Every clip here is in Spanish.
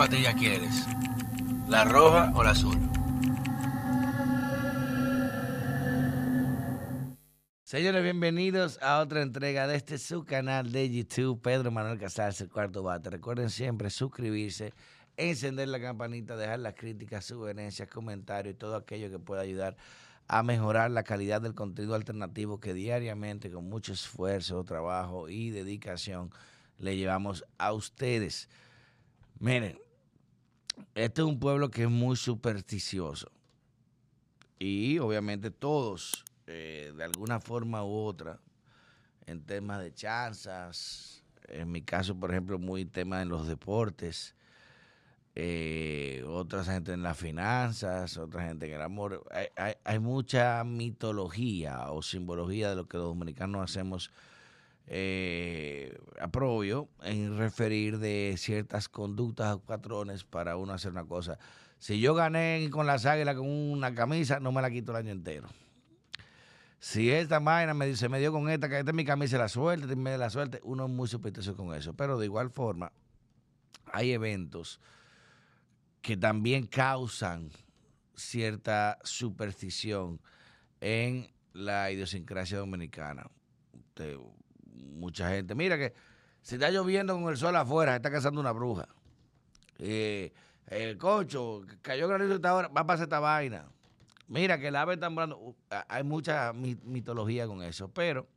¿Cuál patilla quieres? ¿La roja o la azul? Señores, bienvenidos a otra entrega de este su canal de YouTube, Pedro Manuel Casals, el cuarto bate. Recuerden siempre suscribirse, encender la campanita, dejar las críticas, sugerencias, comentarios y todo aquello que pueda ayudar a mejorar la calidad del contenido alternativo que diariamente, con mucho esfuerzo, trabajo y dedicación, le llevamos a ustedes. Miren, este es un pueblo que es muy supersticioso. Y obviamente todos, eh, de alguna forma u otra, en temas de chanzas, en mi caso, por ejemplo, muy tema en los deportes, eh, otra gente en las finanzas, otra gente en el amor. Hay, hay, mucha mitología o simbología de lo que los dominicanos hacemos eh, aprobio en referir de ciertas conductas o patrones para uno hacer una cosa. Si yo gané con las águilas con una camisa, no me la quito el año entero. Si esta vaina me, se me dio con esta, que esta es mi camisa, la suerte, la suerte, uno es muy supersticioso con eso. Pero de igual forma, hay eventos que también causan cierta superstición en la idiosincrasia dominicana mucha gente. Mira que si está lloviendo con el sol afuera, está cazando una bruja. Eh, el cocho, cayó granizo esta hora, va a pasar esta vaina. Mira que el ave está volando. Uh, hay mucha mitología con eso, pero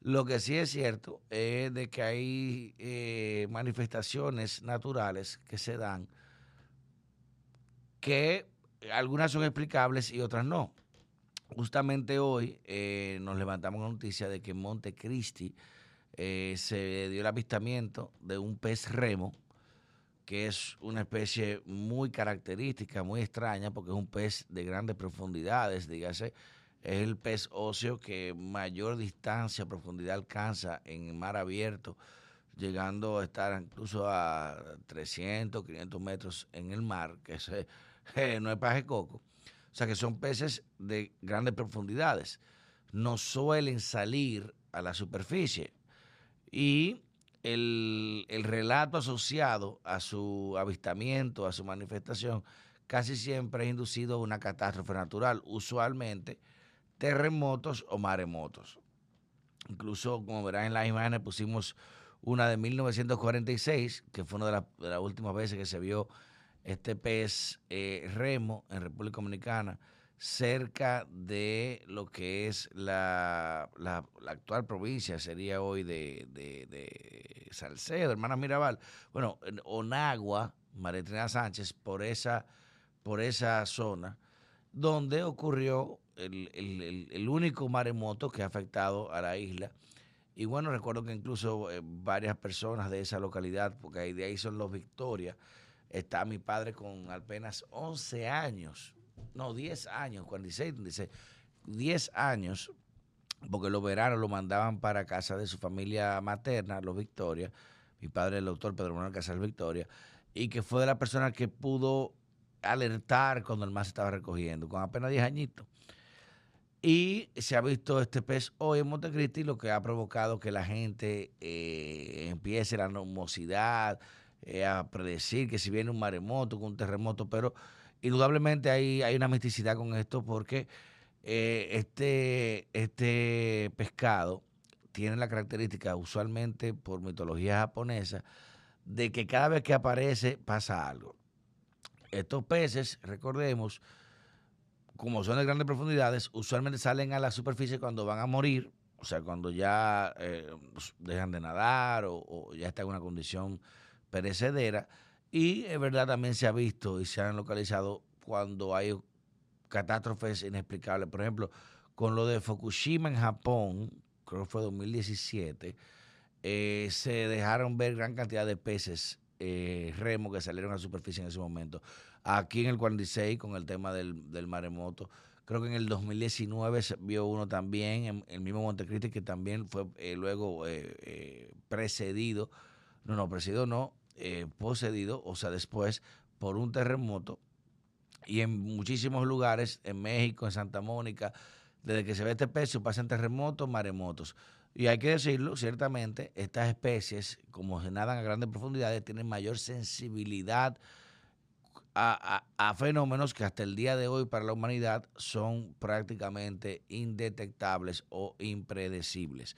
lo que sí es cierto es de que hay eh, manifestaciones naturales que se dan que algunas son explicables y otras no. Justamente hoy eh, nos levantamos la noticia de que en Montecristi eh, se dio el avistamiento de un pez remo, que es una especie muy característica, muy extraña, porque es un pez de grandes profundidades, dígase, es el pez óseo que mayor distancia, profundidad alcanza en el mar abierto, llegando a estar incluso a 300, 500 metros en el mar, que eh, no es paje coco. O sea que son peces de grandes profundidades. No suelen salir a la superficie. Y el, relato asociado a su avistamiento, a su manifestación, casi siempre es inducido a una catástrofe natural, usualmente terremotos o maremotos. Incluso, como verán en las imágenes, pusimos una de 1946, que fue una de las últimas veces que se vio este pez eh, remo en República Dominicana cerca de lo que es la, la, actual provincia, sería hoy de, de, Salcedo, hermana Mirabal. Bueno, Onagua, María Sánchez, por esa, por esa zona, donde ocurrió el, el, el, único maremoto que ha afectado a la isla. Y bueno, recuerdo que incluso eh, varias personas de esa localidad, porque de ahí son los Victorias, Está mi padre con apenas 11 años, no, 10 años, 46, dice 10 años, porque los veranos lo mandaban para casa de su familia materna, los Victoria, mi padre el doctor Pedro Manuel Casal Victoria, y que fue de la persona que pudo alertar cuando el mar se estaba recogiendo, con apenas 10 añitos. Y se ha visto este pez hoy en Montecristi, lo que ha provocado que la gente eh, empiece la numosidad, eh, a predecir que si viene un maremoto, un terremoto, pero indudablemente hay, hay una misticidad con esto porque eh, este, este pescado tiene la característica, usualmente por mitología japonesa, de que cada vez que aparece pasa algo. Estos peces, recordemos, como son de grandes profundidades, usualmente salen a la superficie cuando van a morir, o sea, cuando ya eh, dejan de nadar o, o ya está en una condición perecedera. Y es verdad, también se ha visto y se han localizado cuando hay catástrofes inexplicables. Por ejemplo, con lo de Fukushima en Japón, creo que fue 2017, eh, se dejaron ver gran cantidad de peces eh, remo que salieron a la superficie en ese momento. Aquí en el 46, con el tema del, del maremoto, creo que en el 2019 se vio uno también, en el mismo Montecristi, que también fue eh, luego precedido, no, no, precedido no, eh, o sea, después, por un terremoto. Y en muchísimos lugares, en México, en Santa Mónica, desde que se ve este pecio, pasan terremotos, maremotos. Y hay que decirlo, ciertamente, estas especies, como se nadan a grandes profundidades, tienen mayor sensibilidad a, a, fenómenos que hasta el día de hoy para la humanidad son prácticamente indetectables o impredecibles.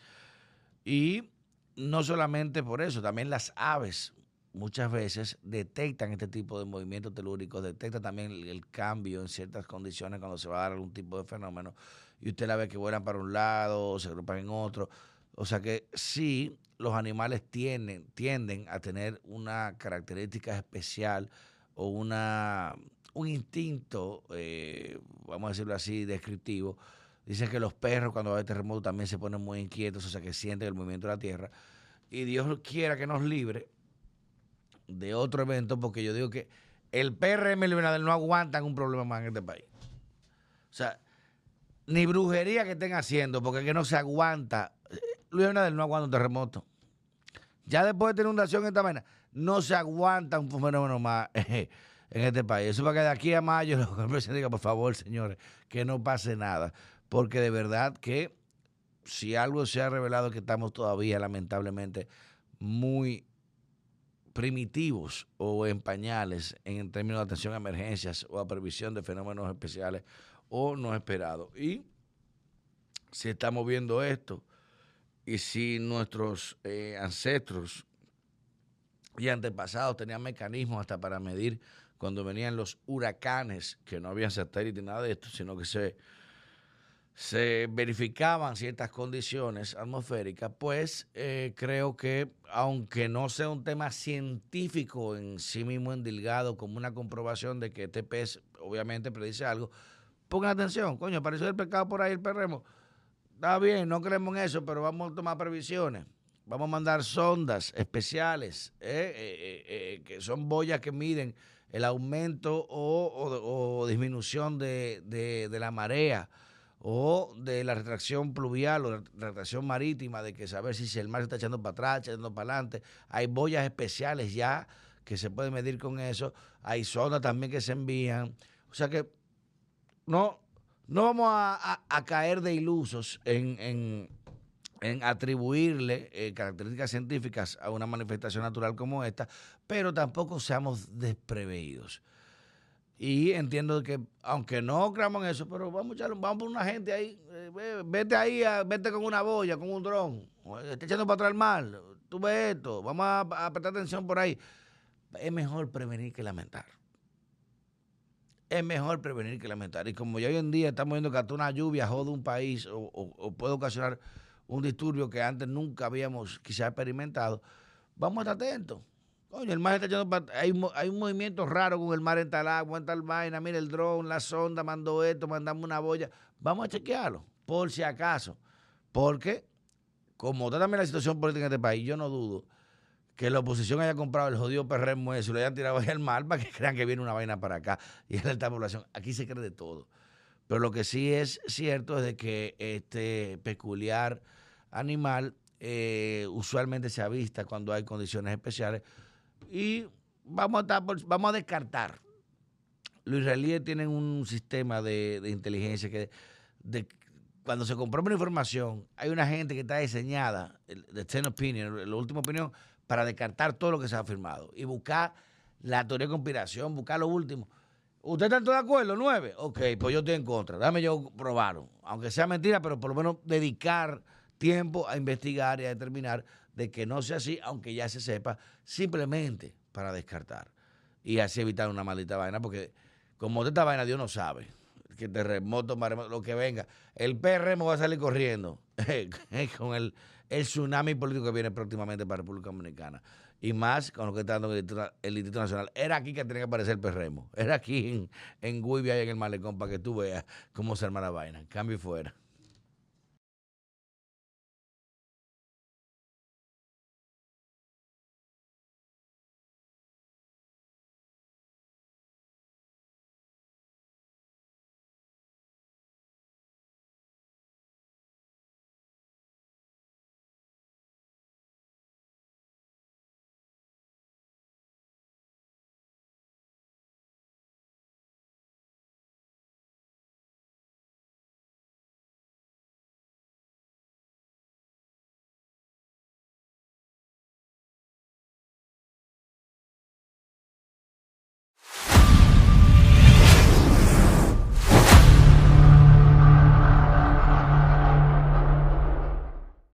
Y no solamente por eso, también las aves muchas veces detectan este tipo de movimientos telúricos, detectan también el, cambio en ciertas condiciones cuando se va a dar algún tipo de fenómeno y usted la ve que vuelan para un lado o se agrupan en otro. O sea que sí, los animales tienden, tienden a tener una característica especial o una, un instinto, eh, vamos a decirlo así, descriptivo. Dicen que los perros cuando hay terremoto también se ponen muy inquietos, o sea que sienten el movimiento de la tierra. Y Dios quiera que nos libre de otro evento, porque yo digo que el PRM y el no aguantan un problema más en este país. O sea, ni brujería que estén haciendo, porque es que no se aguanta. Luis Abinader no aguanta un terremoto. Ya después de tener inundación en esta vaina, no se aguanta un fenómeno más en este país. Eso para que de aquí a mayo el presidente diga, por favor, señores, que no pase nada. Porque de verdad que si algo se ha revelado que estamos todavía, lamentablemente, muy primitivos o en pañales en términos de atención a emergencias o a previsión de fenómenos especiales o no esperados. Y si estamos viendo esto y si nuestros eh, ancestros y antepasados tenían mecanismos hasta para medir cuando venían los huracanes, que no había satélite nada de esto, sino que se, se verificaban ciertas condiciones atmosféricas, pues eh, creo que aunque no sea un tema científico en sí mismo endilgado como una comprobación de que este pez obviamente predice algo, pongan atención, coño, apareció el pescado por ahí, el perremo. Está bien, no creemos en eso, pero vamos a tomar previsiones. Vamos a mandar sondas especiales, eh, eh, eh, que son boyas que miden el aumento o, disminución de, la marea o de la retracción pluvial o la retracción marítima, de que saber si el mar se está echando para atrás, echando para adelante. Hay boyas especiales ya que se pueden medir con eso. Hay sondas también que se envían. O sea que no, no vamos a, caer de ilusos en en atribuirle eh, características científicas a una manifestación natural como esta, pero tampoco seamos despreveídos. Y entiendo que, aunque no creamos en eso, pero vamos a vamos por una gente ahí, eh, vete ahí, vete con una boya, con un dron, está echando para atrás el mar, tú ves esto, vamos a, prestar atención por ahí. Es mejor prevenir que lamentar. Es mejor prevenir que lamentar. Y como ya hoy en día estamos viendo que hasta una lluvia jode un país o puede ocasionar un disturbio que antes nunca habíamos quizás experimentado, vamos a estar atentos. Coño, el mar está echando hay, hay un movimiento raro con el mar en tal agua, en tal vaina, mira el dron, la sonda mandó esto, mandamos una boya. Vamos a chequearlo, por si acaso. Porque, como está también la situación política en este país, yo no dudo que la oposición haya comprado el jodido perremo ese y lo hayan tirado ahí al mar para que crean que viene una vaina para acá y es la alta población. Aquí se cree de todo. Pero lo que sí es cierto es de que este peculiar animal eh, usualmente se avista cuando hay condiciones especiales y vamos a, vamos a descartar. Los israelíes tienen un sistema de, inteligencia que cuando se comprueba una información, hay una gente que está diseñada, de ten opinion, la última opinión, para descartar todo lo que se ha afirmado y buscar la teoría de conspiración, buscar lo último. ¿Usted está de acuerdo? ¿Nueve? Ok, pues yo estoy en contra. Dame yo probarlo. Aunque sea mentira, pero por lo menos dedicar tiempo a investigar y a determinar de que no sea así, aunque ya se sepa, simplemente para descartar. Y así evitar una maldita vaina, porque como de esta vaina Dios no sabe. Que terremoto, maremoto, lo que venga. El PRM va a salir corriendo con el, el tsunami político que viene próximamente para República Dominicana y más con lo que está dando el Instituto, Nacional. Era aquí que tenía que aparecer el perremo. Era aquí en, en Guibia y en el Malecón para que tú veas cómo se arma la vaina. Cambio y fuera.